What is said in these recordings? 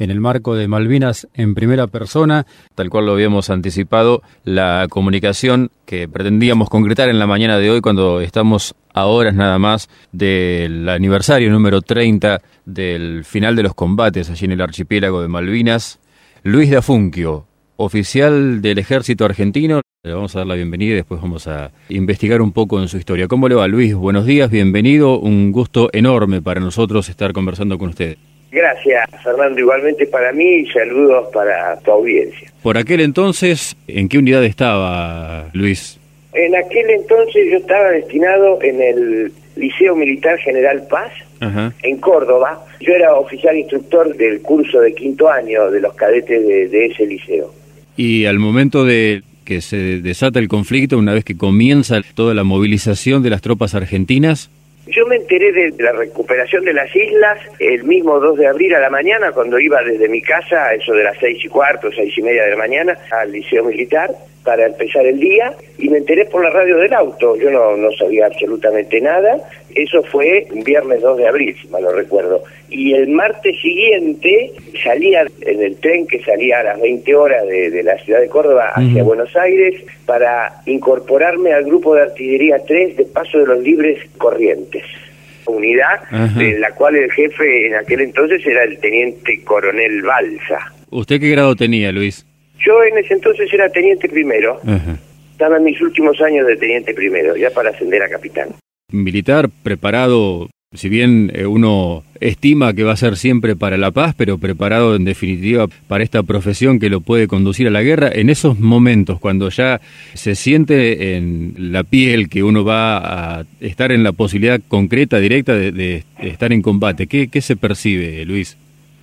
en el marco de Malvinas en primera persona, tal cual lo habíamos anticipado, la comunicación que pretendíamos concretar en la mañana de hoy cuando estamos a horas nada más del aniversario número 30 del final de los combates allí en el archipiélago de Malvinas. Luis Dafunquio, oficial del ejército argentino. Le vamos a dar la bienvenida y después vamos a investigar un poco en su historia. ¿Cómo le va Luis? Buenos días, bienvenido. Un gusto enorme para nosotros estar conversando con usted. Gracias, Fernando. Igualmente para mí y saludos para tu audiencia. Por aquel entonces, ¿en qué unidad estaba Luis? En aquel entonces yo estaba destinado en el Liceo Militar General Paz, en Córdoba. Yo era oficial instructor del curso de quinto año de los cadetes de ese liceo. Y al momento de que se desata el conflicto, una vez que comienza toda la movilización de las tropas argentinas, yo me enteré de la recuperación de las islas el mismo 2 de abril a la mañana, cuando iba desde mi casa, eso de las seis y cuarto, seis y media de la mañana, al liceo militar para empezar el día y me enteré por la radio del auto. Yo no, no sabía absolutamente nada. Eso fue un viernes 2 de abril, si mal no recuerdo. Y el martes siguiente salía en el tren que salía a las 20 horas de, la ciudad de Córdoba hacia Buenos Aires para incorporarme al grupo de artillería 3 de Paso de los Libres Corrientes unidad de la cual el jefe en aquel entonces era el teniente coronel Balsa. ¿Usted qué grado tenía, Luis? Yo en ese entonces era teniente primero. Estaba en mis últimos años de teniente primero, ya para ascender a capitán. Militar preparado, si bien eh, uno estima que va a ser siempre para la paz, pero preparado en definitiva para esta profesión que lo puede conducir a la guerra, en esos momentos cuando ya se siente en la piel que uno va a estar en la posibilidad concreta, directa de, estar en combate, ¿qué, ¿qué se percibe, Luis?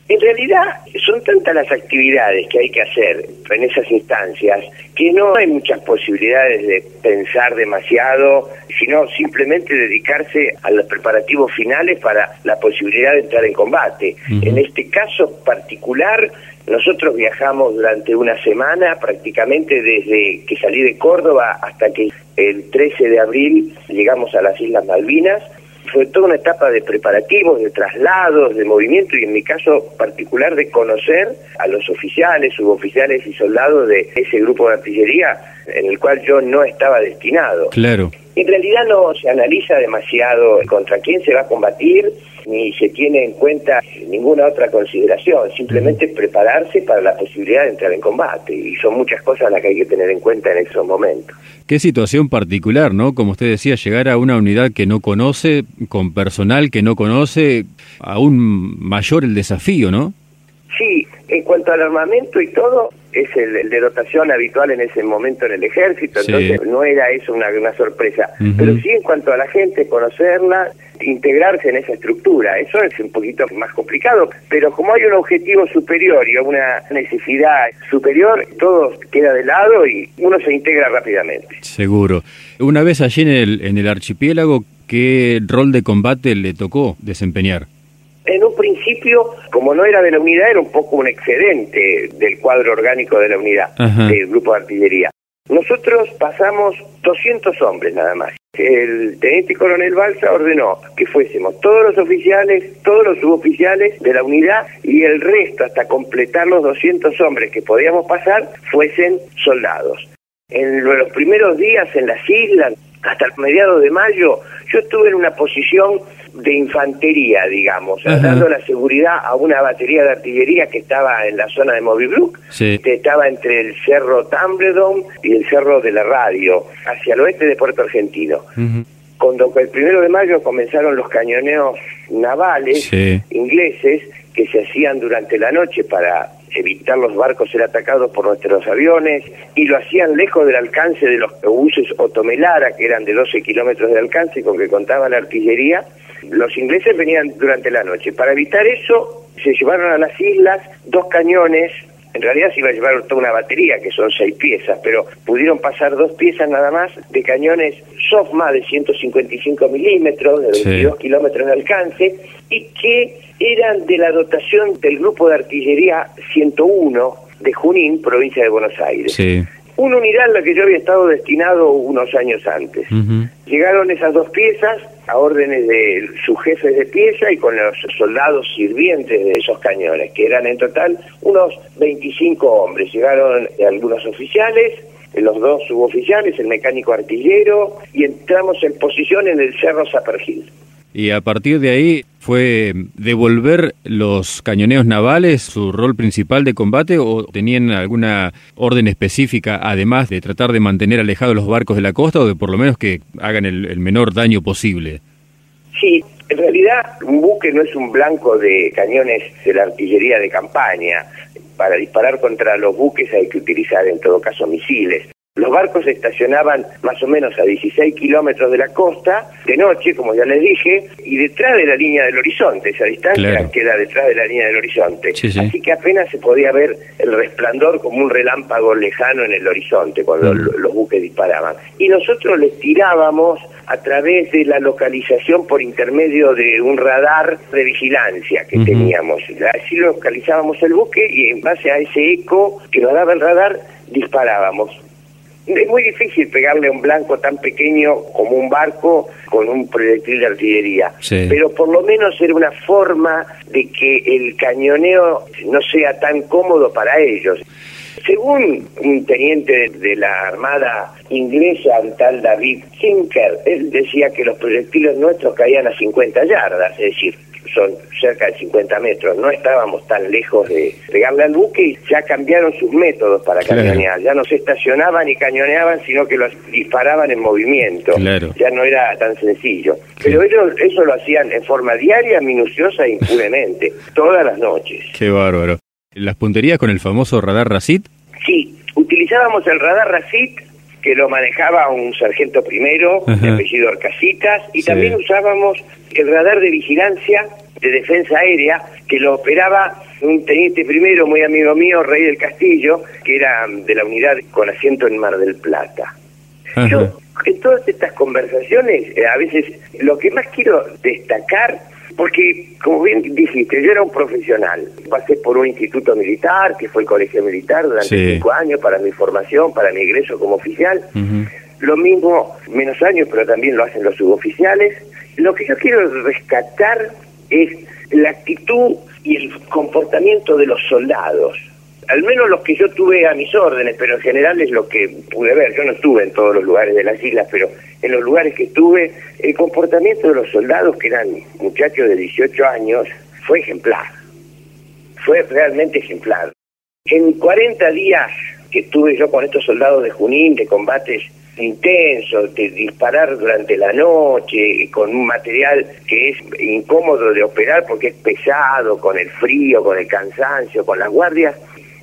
En realidad son tantas las actividades que hay que hacer en esas instancias que no hay muchas posibilidades de pensar demasiado, sino simplemente dedicarse a los preparativos finales para la posibilidad de entrar en combate. En este caso particular, nosotros viajamos durante una semana, prácticamente desde que salí de Córdoba hasta que el 13 de abril llegamos a las Islas Malvinas fue toda una etapa de preparativos, de traslados, de movimiento y en mi caso particular de conocer a los oficiales, suboficiales y soldados de ese grupo de artillería en el cual yo no estaba destinado. Claro. En realidad no se analiza demasiado contra quién se va a combatir, ni se tiene en cuenta ninguna otra consideración, simplemente prepararse para la posibilidad de entrar en combate, y son muchas cosas las que hay que tener en cuenta en esos momentos. Qué situación particular, ¿no? Como usted decía, llegar a una unidad que no conoce, con personal que no conoce, aún mayor el desafío, ¿no? Sí, en cuanto al armamento y todo, es el, de dotación habitual en ese momento en el ejército, entonces no era eso una, una sorpresa. Pero sí en cuanto a la gente, conocerla, integrarse en esa estructura, eso es un poquito más complicado, pero como hay un objetivo superior y una necesidad superior, todo queda de lado y uno se integra rápidamente. Seguro. Una vez allí en el, en el archipiélago, ¿qué rol de combate le tocó desempeñar? En un principio, como no era de la unidad, era un poco un excedente del cuadro orgánico de la unidad, del grupo de artillería. Nosotros pasamos 200 hombres nada más. El teniente coronel Balsa ordenó que fuésemos todos los oficiales, todos los suboficiales de la unidad y el resto, hasta completar los 200 hombres que podíamos pasar, fuesen soldados. En los primeros días en las islas, hasta el mediados de mayo, yo estuve en una posición de infantería, digamos, dando la seguridad a una batería de artillería que estaba en la zona de Movibrook, que estaba entre el cerro Tambledon y el cerro de la radio, hacia el oeste de Puerto Argentino. Cuando el primero de mayo comenzaron los cañoneos navales ingleses que se hacían durante la noche para evitar los barcos ser atacados por nuestros aviones y lo hacían lejos del alcance de los buses Otomelara, que eran de 12 kilómetros de alcance con que contaba la artillería. Los ingleses venían durante la noche. Para evitar eso, se llevaron a las islas dos cañones en realidad se iba a llevar toda una batería, que son seis piezas, pero pudieron pasar dos piezas nada más de cañones SOFMA de 155 milímetros, de 22 kilómetros de alcance, y que eran de la dotación del grupo de artillería 101 de Junín, provincia de Buenos Aires. una unidad en la que yo había estado destinado unos años antes. Llegaron esas dos piezas a órdenes de sus jefes de pieza y con los soldados sirvientes de esos cañones, que eran en total unos 25 hombres. Llegaron algunos oficiales, los dos suboficiales, el mecánico artillero, y entramos en posición en el Cerro Zapergil. Y a partir de ahí fue devolver los cañoneos navales su rol principal de combate o tenían alguna orden específica además de tratar de mantener alejados los barcos de la costa o de por lo menos que hagan el, menor daño posible. Sí, en realidad un buque no es un blanco de cañones de la artillería de campaña. Para disparar contra los buques hay que utilizar en todo caso misiles. Los barcos estacionaban más o menos a 16 kilómetros de la costa, de noche, como ya les dije, y detrás de la línea del horizonte. Esa distancia queda detrás de la línea del horizonte. Así que apenas se podía ver el resplandor como un relámpago lejano en el horizonte cuando mm. los buques disparaban. Y nosotros les tirábamos a través de la localización por intermedio de un radar de vigilancia que teníamos. Así localizábamos el buque y en base a ese eco que nos daba el radar disparábamos es muy difícil pegarle a un blanco tan pequeño como un barco con un proyectil de artillería, pero por lo menos era una forma de que el cañoneo no sea tan cómodo para ellos. Según un teniente de la Armada inglesa, tal David Sinker, él decía que los proyectiles nuestros caían a 50 yardas, es decir, son cerca de 50 metros. No estábamos tan lejos de pegarle al buque y ya cambiaron sus métodos para cañonear. Ya no se estacionaban y cañoneaban, sino que los disparaban en movimiento. Ya no era tan sencillo. Pero ellos eso lo hacían en forma diaria, minuciosa e impunemente, todas las noches. Qué bárbaro. ¿Las punterías con el famoso radar Racit? Sí, utilizábamos el radar Racit que lo manejaba un sargento primero, de apellido Arcasitas, y también usábamos el radar de vigilancia de defensa aérea que lo operaba un teniente primero, muy amigo mío, Rey del Castillo, que era de la unidad con asiento en Mar del Plata. Yo, en todas estas conversaciones, eh, a veces lo que más quiero destacar, porque como bien dijiste, yo era un profesional, pasé por un instituto militar, que fue el colegio militar durante cinco años para mi formación, para mi ingreso como oficial. Lo mismo, menos años, pero también lo hacen los suboficiales. Lo que yo quiero rescatar es la actitud y el comportamiento de los soldados. Al menos los que yo tuve a mis órdenes, pero en general es lo que pude ver. Yo no estuve en todos los lugares de las islas, pero en los lugares que estuve, el comportamiento de los soldados, que eran muchachos de 18 años, fue ejemplar. Fue realmente ejemplar. En 40 días que estuve yo con estos soldados de Junín, de combates intenso, de disparar durante la noche, con un material que es incómodo de operar porque es pesado, con el frío, con el cansancio, con las guardias.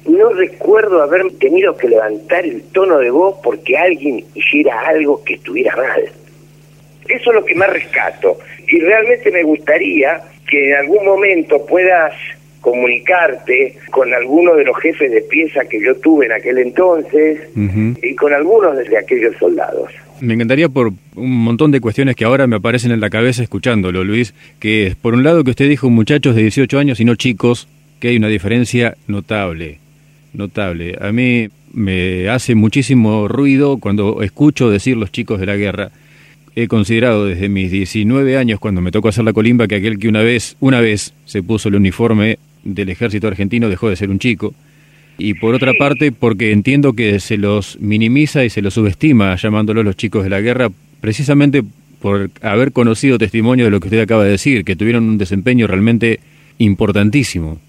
No recuerdo haber tenido que levantar el tono de voz porque alguien hiciera algo que estuviera mal. Eso es lo que más rescato. Y realmente me gustaría que en algún momento puedas comunicarte con alguno de los jefes de pieza que yo tuve en aquel entonces y con algunos de aquellos soldados. Me encantaría por un montón de cuestiones que ahora me aparecen en la cabeza escuchándolo, Luis, que es, por un lado, que usted dijo muchachos de 18 años y no chicos, que hay una diferencia notable, notable. A mí me hace muchísimo ruido cuando escucho decir los chicos de la guerra. He considerado desde mis 19 años, cuando me tocó hacer la colimba, que aquel que una vez, una vez se puso el uniforme del ejército argentino dejó de ser un chico. Y por otra parte, porque entiendo que se los minimiza y se los subestima llamándolos los chicos de la guerra, precisamente por haber conocido testimonio de lo que usted acaba de decir, que tuvieron un desempeño realmente importantísimo.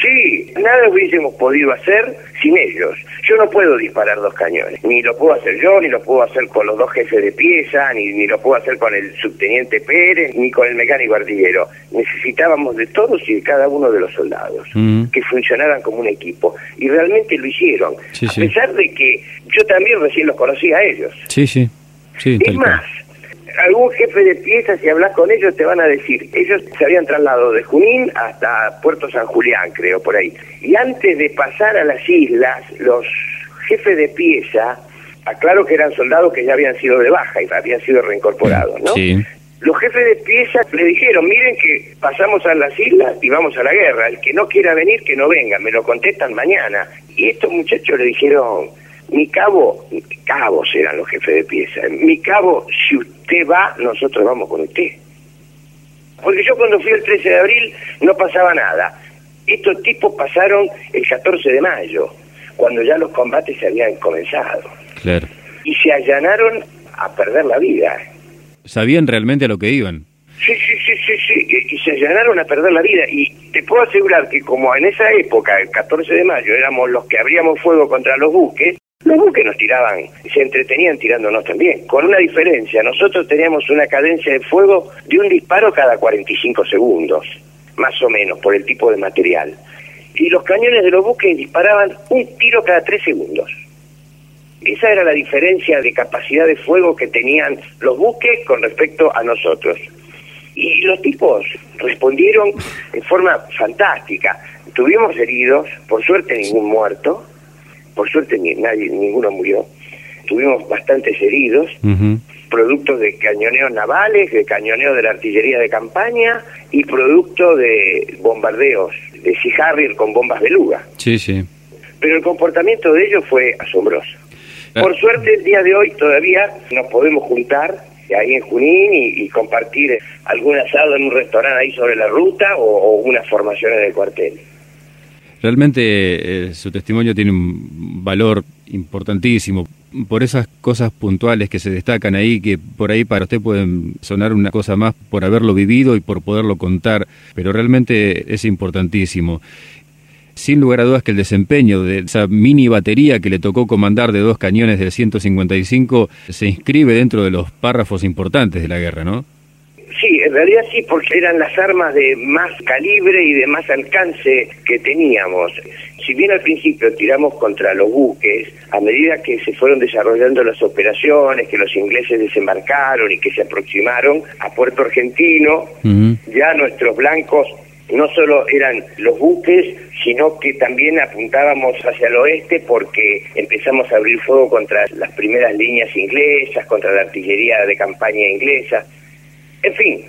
Sí, nada hubiésemos podido hacer sin ellos. Yo no puedo disparar dos cañones, ni lo puedo hacer yo, ni lo puedo hacer con los dos jefes de pieza, ni, ni lo puedo hacer con el subteniente Pérez, ni con el mecánico artillero. Necesitábamos de todos y de cada uno de los soldados, mm. que funcionaran como un equipo. Y realmente lo hicieron, a pesar de que yo también recién los conocí a ellos. Sí, sí. sí es más, algún jefe de pieza, si hablas con ellos, te van a decir, ellos se habían trasladado de Junín hasta Puerto San Julián, creo, por ahí. Y antes de pasar a las islas, los jefes de pieza, aclaro que eran soldados que ya habían sido de baja y habían sido reincorporados, ¿no? Sí. Los jefes de pieza le dijeron, miren que pasamos a las islas y vamos a la guerra, el que no quiera venir, que no venga, me lo contestan mañana. Y estos muchachos le dijeron, mi cabo, cabos eran los jefes de pieza, mi cabo, si usted va, nosotros vamos con usted. Porque yo cuando fui el 13 de abril no pasaba nada. Estos tipos pasaron el 14 de mayo, cuando ya los combates se habían comenzado. Claro. Y se allanaron a perder la vida. ¿Sabían realmente a lo que iban? Sí, sí, sí, sí, sí, y se allanaron a perder la vida. Y te puedo asegurar que como en esa época, el 14 de mayo, éramos los que abríamos fuego contra los buques, los buques nos tiraban, se entretenían tirándonos también, con una diferencia. Nosotros teníamos una cadencia de fuego de un disparo cada 45 segundos, más o menos, por el tipo de material. Y los cañones de los buques disparaban un tiro cada tres segundos. Esa era la diferencia de capacidad de fuego que tenían los buques con respecto a nosotros. Y los tipos respondieron en forma fantástica. Tuvimos heridos, por suerte ningún muerto, por suerte ni, nadie, ninguno murió. Tuvimos bastantes heridos, productos de cañoneos navales, de cañoneo de la artillería de campaña y producto de bombardeos de Sea Harrier con bombas beluga. Sí, sí. Pero el comportamiento de ellos fue asombroso. Por suerte, el día de hoy todavía nos podemos juntar ahí en Junín y, compartir algún asado en un restaurante ahí sobre la ruta o, o unas formaciones del cuartel. Realmente eh, su testimonio tiene un valor importantísimo por esas cosas puntuales que se destacan ahí, que por ahí para usted pueden sonar una cosa más por haberlo vivido y por poderlo contar, pero realmente es importantísimo. Sin lugar a dudas que el desempeño de esa mini batería que le tocó comandar de dos cañones del 155 se inscribe dentro de los párrafos importantes de la guerra, ¿no? Sí, en realidad sí, porque eran las armas de más calibre y de más alcance que teníamos. Si bien al principio tiramos contra los buques, a medida que se fueron desarrollando las operaciones, que los ingleses desembarcaron y que se aproximaron a Puerto Argentino, ya nuestros blancos no solo eran los buques, sino que también apuntábamos hacia el oeste porque empezamos a abrir fuego contra las primeras líneas inglesas, contra la artillería de campaña inglesa. En fin,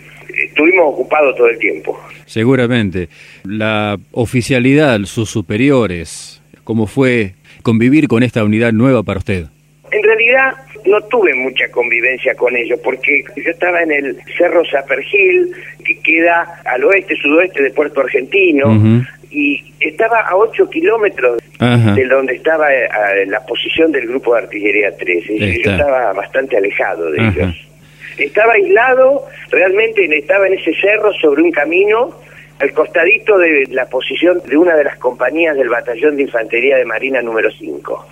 estuvimos ocupados todo el tiempo. Seguramente. La oficialidad, sus superiores, ¿cómo fue convivir con esta unidad nueva para usted? En realidad no tuve mucha convivencia con ellos porque yo estaba en el Cerro Zapergil, que queda al oeste, sudoeste de Puerto Argentino, y estaba a 8 kilómetros de donde estaba eh, la posición del grupo de artillería 13. Y yo estaba bastante alejado de ellos. Estaba aislado, realmente estaba en ese cerro sobre un camino al costadito de la posición de una de las compañías del batallón de infantería de Marina número 5.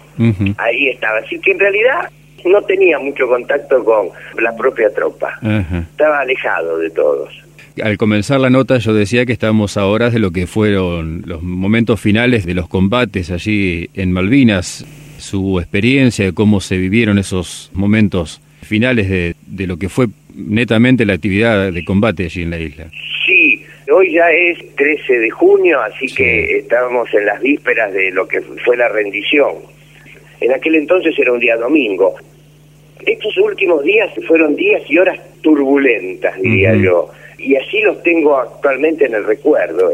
Ahí estaba. Así que en realidad no tenía mucho contacto con la propia tropa. Estaba alejado de todos. Al comenzar la nota yo decía que estábamos a horas de lo que fueron los momentos finales de los combates allí en Malvinas, su experiencia de cómo se vivieron esos momentos finales de, de lo que fue netamente la actividad de combate allí en la isla. Sí, hoy ya es 13 de junio, así que estábamos en las vísperas de lo que fue la rendición. En aquel entonces era un día domingo. Estos últimos días fueron días y horas turbulentas, diría yo, y así los tengo actualmente en el recuerdo.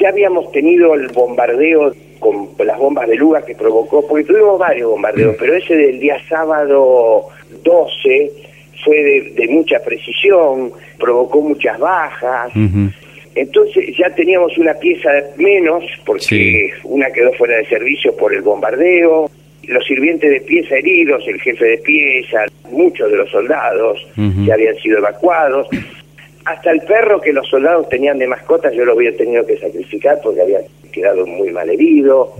Ya habíamos tenido el bombardeo con las bombas de Luga que provocó, porque tuvimos varios bombardeos, pero ese del día sábado 12 fue de, mucha precisión, provocó muchas bajas. Entonces ya teníamos una pieza menos, porque una quedó fuera de servicio por el bombardeo. Los sirvientes de pieza heridos, el jefe de pieza, muchos de los soldados ya habían sido evacuados. Hasta el perro que los soldados tenían de mascota yo lo había tenido que sacrificar porque había quedado muy mal herido.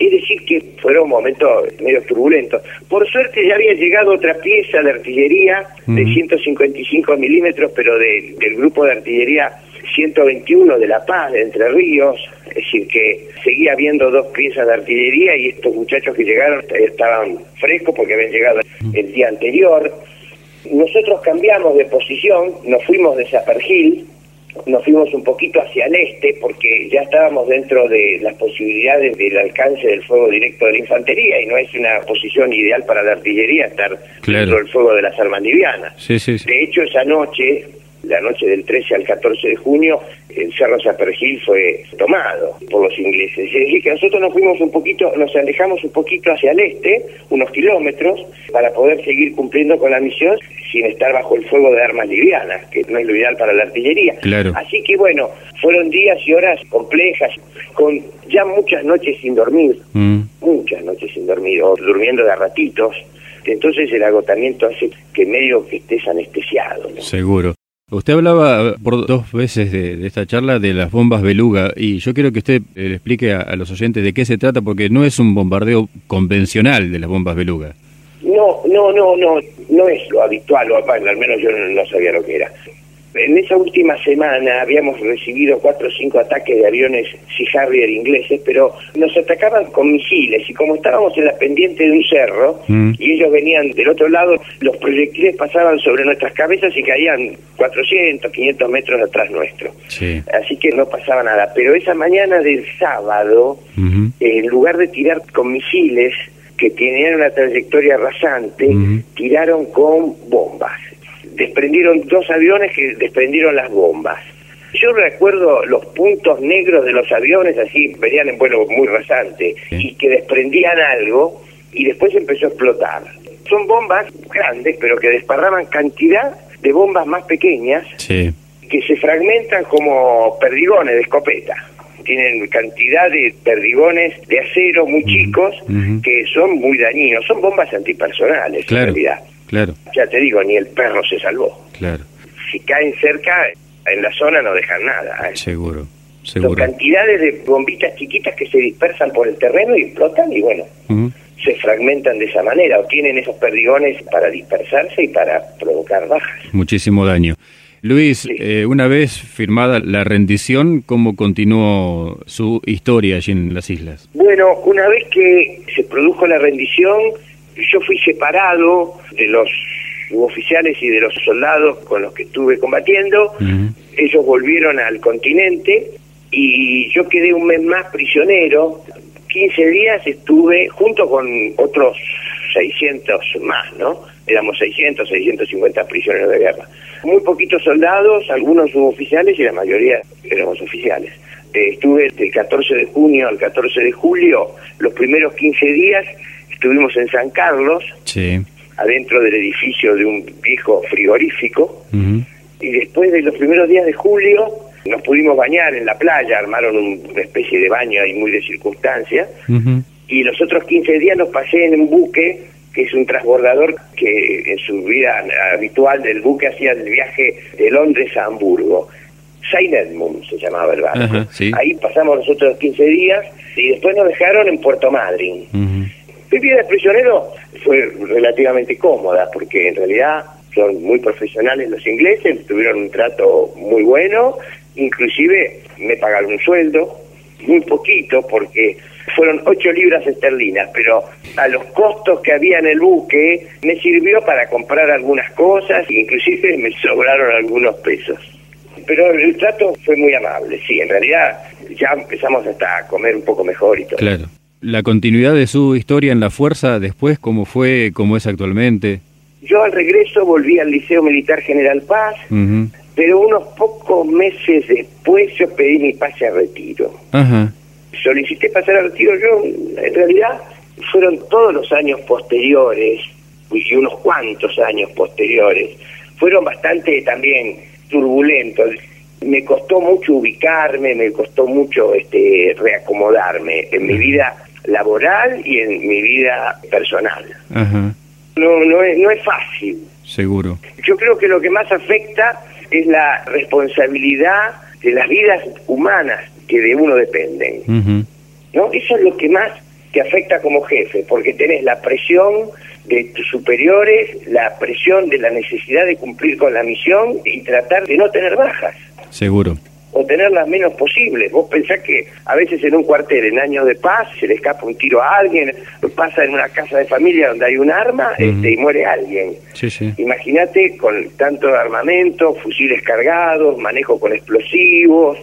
Es decir, que fueron momentos medio turbulentos. Por suerte ya había llegado otra pieza de artillería de 155 milímetros, pero del grupo de artillería 121 de La Paz, de Entre Ríos. Es decir, que seguía habiendo dos piezas de artillería y estos muchachos que llegaron estaban frescos porque habían llegado el día anterior. Nosotros cambiamos de posición, nos fuimos de Zapergil, nos fuimos un poquito hacia el este porque ya estábamos dentro de las posibilidades del alcance del fuego directo de la infantería y no es una posición ideal para la artillería estar dentro del fuego de las armas livianas. Sí, sí, De hecho, esa noche la noche del 13 al 14 de junio, el Cerro Zapergil fue tomado por los ingleses. Es decir, que nosotros nos fuimos un poquito, nos alejamos un poquito hacia el este, unos kilómetros, para poder seguir cumpliendo con la misión sin estar bajo el fuego de armas livianas, que no es lo ideal para la artillería. Claro. Así que bueno, fueron días y horas complejas, con ya muchas noches sin dormir, Mm. muchas noches sin dormir, o durmiendo de ratitos. Entonces el agotamiento hace que medio que estés anestesiado. ¿no? Seguro. Usted hablaba por dos veces de, esta charla de las bombas beluga y yo quiero que usted eh, le explique a, los oyentes de qué se trata porque no es un bombardeo convencional de las bombas beluga. No, no, no, no, no es lo habitual, o al menos yo no, no sabía lo que era. En esa última semana habíamos recibido cuatro o cinco ataques de aviones Sea Harrier ingleses, pero nos atacaban con misiles y como estábamos en la pendiente de un cerro Mm. y ellos venían del otro lado, los proyectiles pasaban sobre nuestras cabezas y caían 400, 500 metros atrás nuestro. Sí. Así que no pasaba nada. Pero esa mañana del sábado, en lugar de tirar con misiles que tenían una trayectoria rasante, tiraron con bombas. Desprendieron dos aviones que desprendieron las bombas. Yo recuerdo los puntos negros de los aviones, así venían en vuelo muy rasante, Sí. y que desprendían algo y después empezó a explotar. Son bombas grandes, pero que desparraman cantidad de bombas más pequeñas Sí. que se fragmentan como perdigones de escopeta. Tienen cantidad de perdigones de acero muy chicos ujú. que son muy dañinos. Son bombas antipersonales, Claro. en realidad. Claro, Ya te digo, ni el perro se salvó. claro. Si caen cerca, en la zona no dejan nada. ¿eh? Seguro. Son Seguro. cantidades de bombitas chiquitas que se dispersan por el terreno y explotan y bueno, Ujú. se fragmentan de esa manera o tienen esos perdigones para dispersarse y para provocar bajas. Muchísimo daño. Luis, Sí. eh, una vez firmada la rendición, ¿cómo continuó su historia allí en las islas? Bueno, una vez que se produjo la rendición, yo fui separado de los oficiales y de los soldados con los que estuve combatiendo. Ellos volvieron al continente y yo quedé un mes más prisionero. 15 días estuve junto con otros 600 más, ¿no? Éramos 600, 650 prisioneros de guerra. Muy poquitos soldados, algunos suboficiales y la mayoría éramos oficiales. Eh, estuve del 14 de junio al 14 de julio, los primeros 15 días estuvimos en San Carlos, Sí. adentro del edificio de un viejo frigorífico, y después de los primeros días de julio nos pudimos bañar en la playa, armaron un- una especie de baño ahí muy de circunstancia, y los otros 15 días los pasé en un buque, que es un transbordador que en su vida habitual del buque hacía el viaje de Londres a Hamburgo. Saint Edmund se llamaba el barco. Sí. Ahí pasamos los otros 15 días y después nos dejaron en Puerto Madryn. Mi vida de prisionero fue relativamente cómoda porque en realidad son muy profesionales los ingleses, tuvieron un trato muy bueno, inclusive me pagaron un sueldo, muy poquito porque fueron ocho libras esterlinas, pero a los costos que había en el buque me sirvió para comprar algunas cosas inclusive me sobraron algunos pesos. Pero el trato fue muy amable, sí, en realidad ya empezamos hasta a comer un poco mejor y todo. Claro. La continuidad de su historia en la fuerza después, ¿cómo fue, cómo es actualmente? Yo al regreso volví al Liceo Militar General Paz, pero unos pocos meses después yo pedí mi pase a retiro. Ajá. Solicité pasar a retiro yo, en realidad fueron todos los años posteriores, y unos cuantos años posteriores, fueron bastante también turbulentos. Me costó mucho ubicarme, me costó mucho este reacomodarme en mi vida laboral y en mi vida personal. Ajá. No, no es, no es fácil. Seguro. Yo creo que lo que más afecta es la responsabilidad de las vidas humanas que de uno dependen. ¿no? Eso es lo que más te afecta como jefe, porque tenés la presión de tus superiores, la presión de la necesidad de cumplir con la misión y tratar de no tener bajas Seguro. O tener las menos posibles. Vos pensás que a veces en un cuartel, en años de paz, se le escapa un tiro a alguien, pasa en una casa de familia donde hay un arma este, y muere alguien. Sí, sí. Imagínate con tanto armamento, fusiles cargados, manejo con explosivos.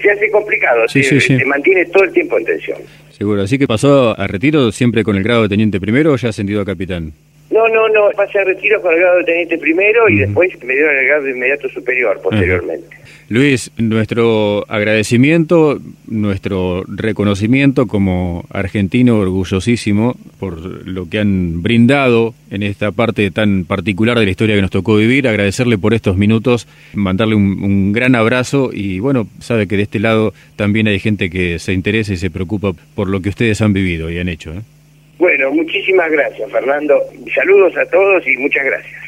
Se hace complicado, Sí, te, te mantiene todo el tiempo en tensión. Seguro. Así que pasó a retiro siempre con el grado de teniente primero o ya ascendido a capitán. No, No, no, pasé a retiro con el grado de teniente primero y después me dieron el grado de inmediato superior posteriormente. Luis, nuestro agradecimiento, nuestro reconocimiento como argentino orgullosísimo por lo que han brindado en esta parte tan particular de la historia que nos tocó vivir, agradecerle por estos minutos, mandarle un, gran abrazo y bueno, sabe que de este lado también hay gente que se interesa y se preocupa por lo que ustedes han vivido y han hecho. ¿eh? Bueno, muchísimas gracias, Fernando. Saludos a todos y muchas gracias.